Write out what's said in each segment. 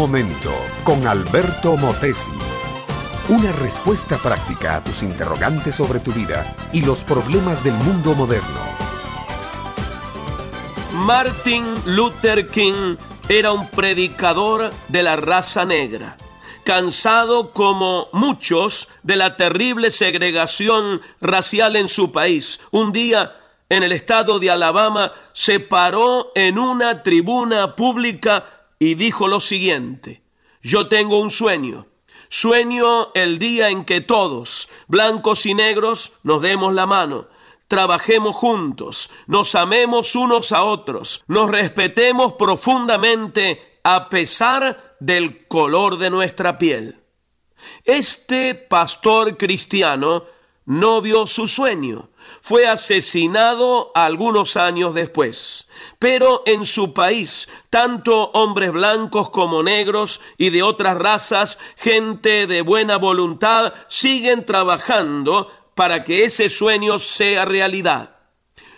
momento con Alberto Motesi. Una respuesta práctica a tus interrogantes sobre tu vida y los problemas del mundo moderno. Martin Luther King era un predicador de la raza negra, cansado como muchos de la terrible segregación racial en su país. Un día en el estado de Alabama se paró en una tribuna pública y dijo lo siguiente, yo tengo un sueño, sueño el día en que todos, blancos y negros, nos demos la mano, trabajemos juntos, nos amemos unos a otros, nos respetemos profundamente a pesar del color de nuestra piel. Este pastor cristiano no vio su sueño, fue asesinado algunos años después. Pero en su país, tanto hombres blancos como negros y de otras razas, gente de buena voluntad, siguen trabajando para que ese sueño sea realidad.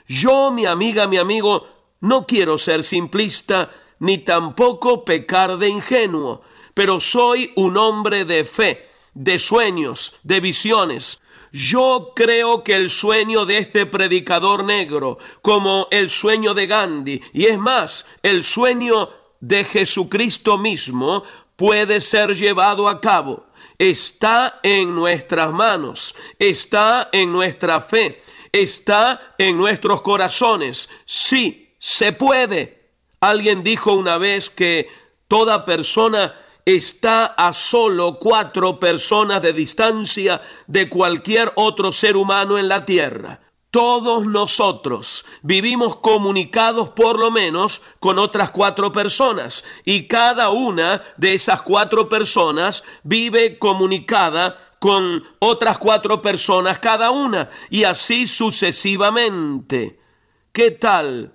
Yo, mi amiga, mi amigo, no quiero ser simplista ni tampoco pecar de ingenuo, pero soy un hombre de fe, de sueños, de visiones. Yo creo que el sueño de este predicador negro, como el sueño de Gandhi, y es más, el sueño de Jesucristo mismo, puede ser llevado a cabo. Está en nuestras manos, está en nuestra fe, está en nuestros corazones. Sí, se puede. Alguien dijo una vez que toda persona está a solo cuatro personas de distancia de cualquier otro ser humano en la tierra. Todos nosotros vivimos comunicados por lo menos con otras cuatro personas y cada una de esas cuatro personas vive comunicada con otras cuatro personas cada una y así sucesivamente. ¿Qué tal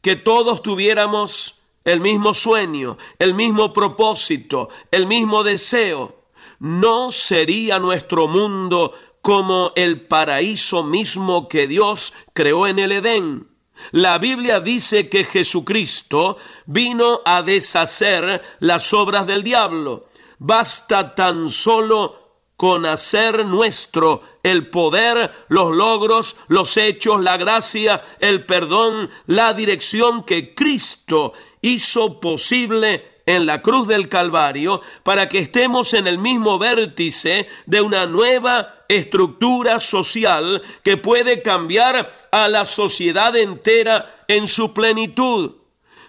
que todos tuviéramos el mismo sueño, el mismo propósito, el mismo deseo, no sería nuestro mundo como el paraíso mismo que Dios creó en el Edén. La Biblia dice que Jesucristo vino a deshacer las obras del diablo. Basta tan solo con hacer nuestro el poder, los logros, los hechos, la gracia, el perdón, la dirección que Cristo hizo posible en la cruz del Calvario para que estemos en el mismo vértice de una nueva estructura social que puede cambiar a la sociedad entera en su plenitud.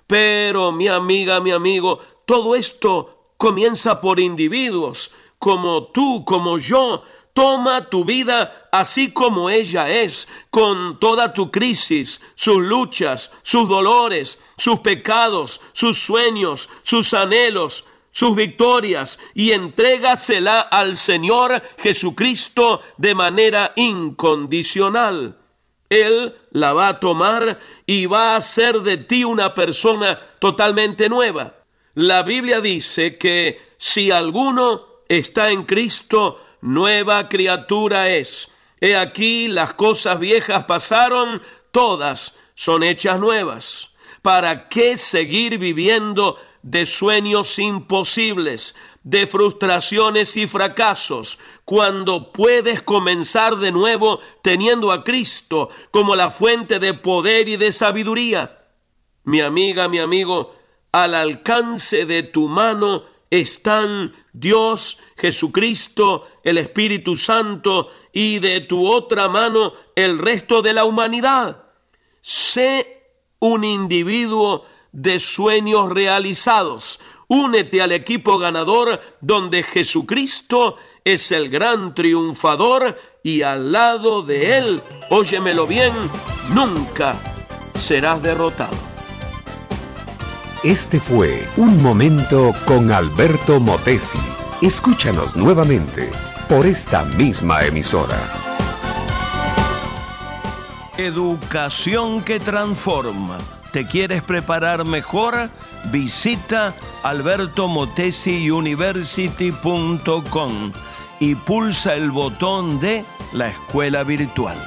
Pero mi amiga, mi amigo, todo esto comienza por individuos como tú, como yo, Toma tu vida así como ella es, con toda tu crisis, sus luchas, sus dolores, sus pecados, sus sueños, sus anhelos, sus victorias, y entrégasela al Señor Jesucristo de manera incondicional. Él la va a tomar y va a hacer de ti una persona totalmente nueva. La Biblia dice que si alguno está en Cristo, nueva criatura es. He aquí las cosas viejas pasaron, todas son hechas nuevas. ¿Para qué seguir viviendo de sueños imposibles, de frustraciones y fracasos, cuando puedes comenzar de nuevo teniendo a Cristo como la fuente de poder y de sabiduría? Mi amiga, mi amigo, al alcance de tu mano están Dios, Jesucristo, el Espíritu Santo y de tu otra mano el resto de la humanidad. Sé un individuo de sueños realizados. Únete al equipo ganador donde Jesucristo es el gran triunfador y al lado de él, óyemelo bien, nunca serás derrotado. Este fue Un Momento con Alberto Motesi. Escúchanos nuevamente por esta misma emisora. Educación que transforma. ¿Te quieres preparar mejor? Visita albertomotesiuniversity.com y pulsa el botón de la escuela virtual.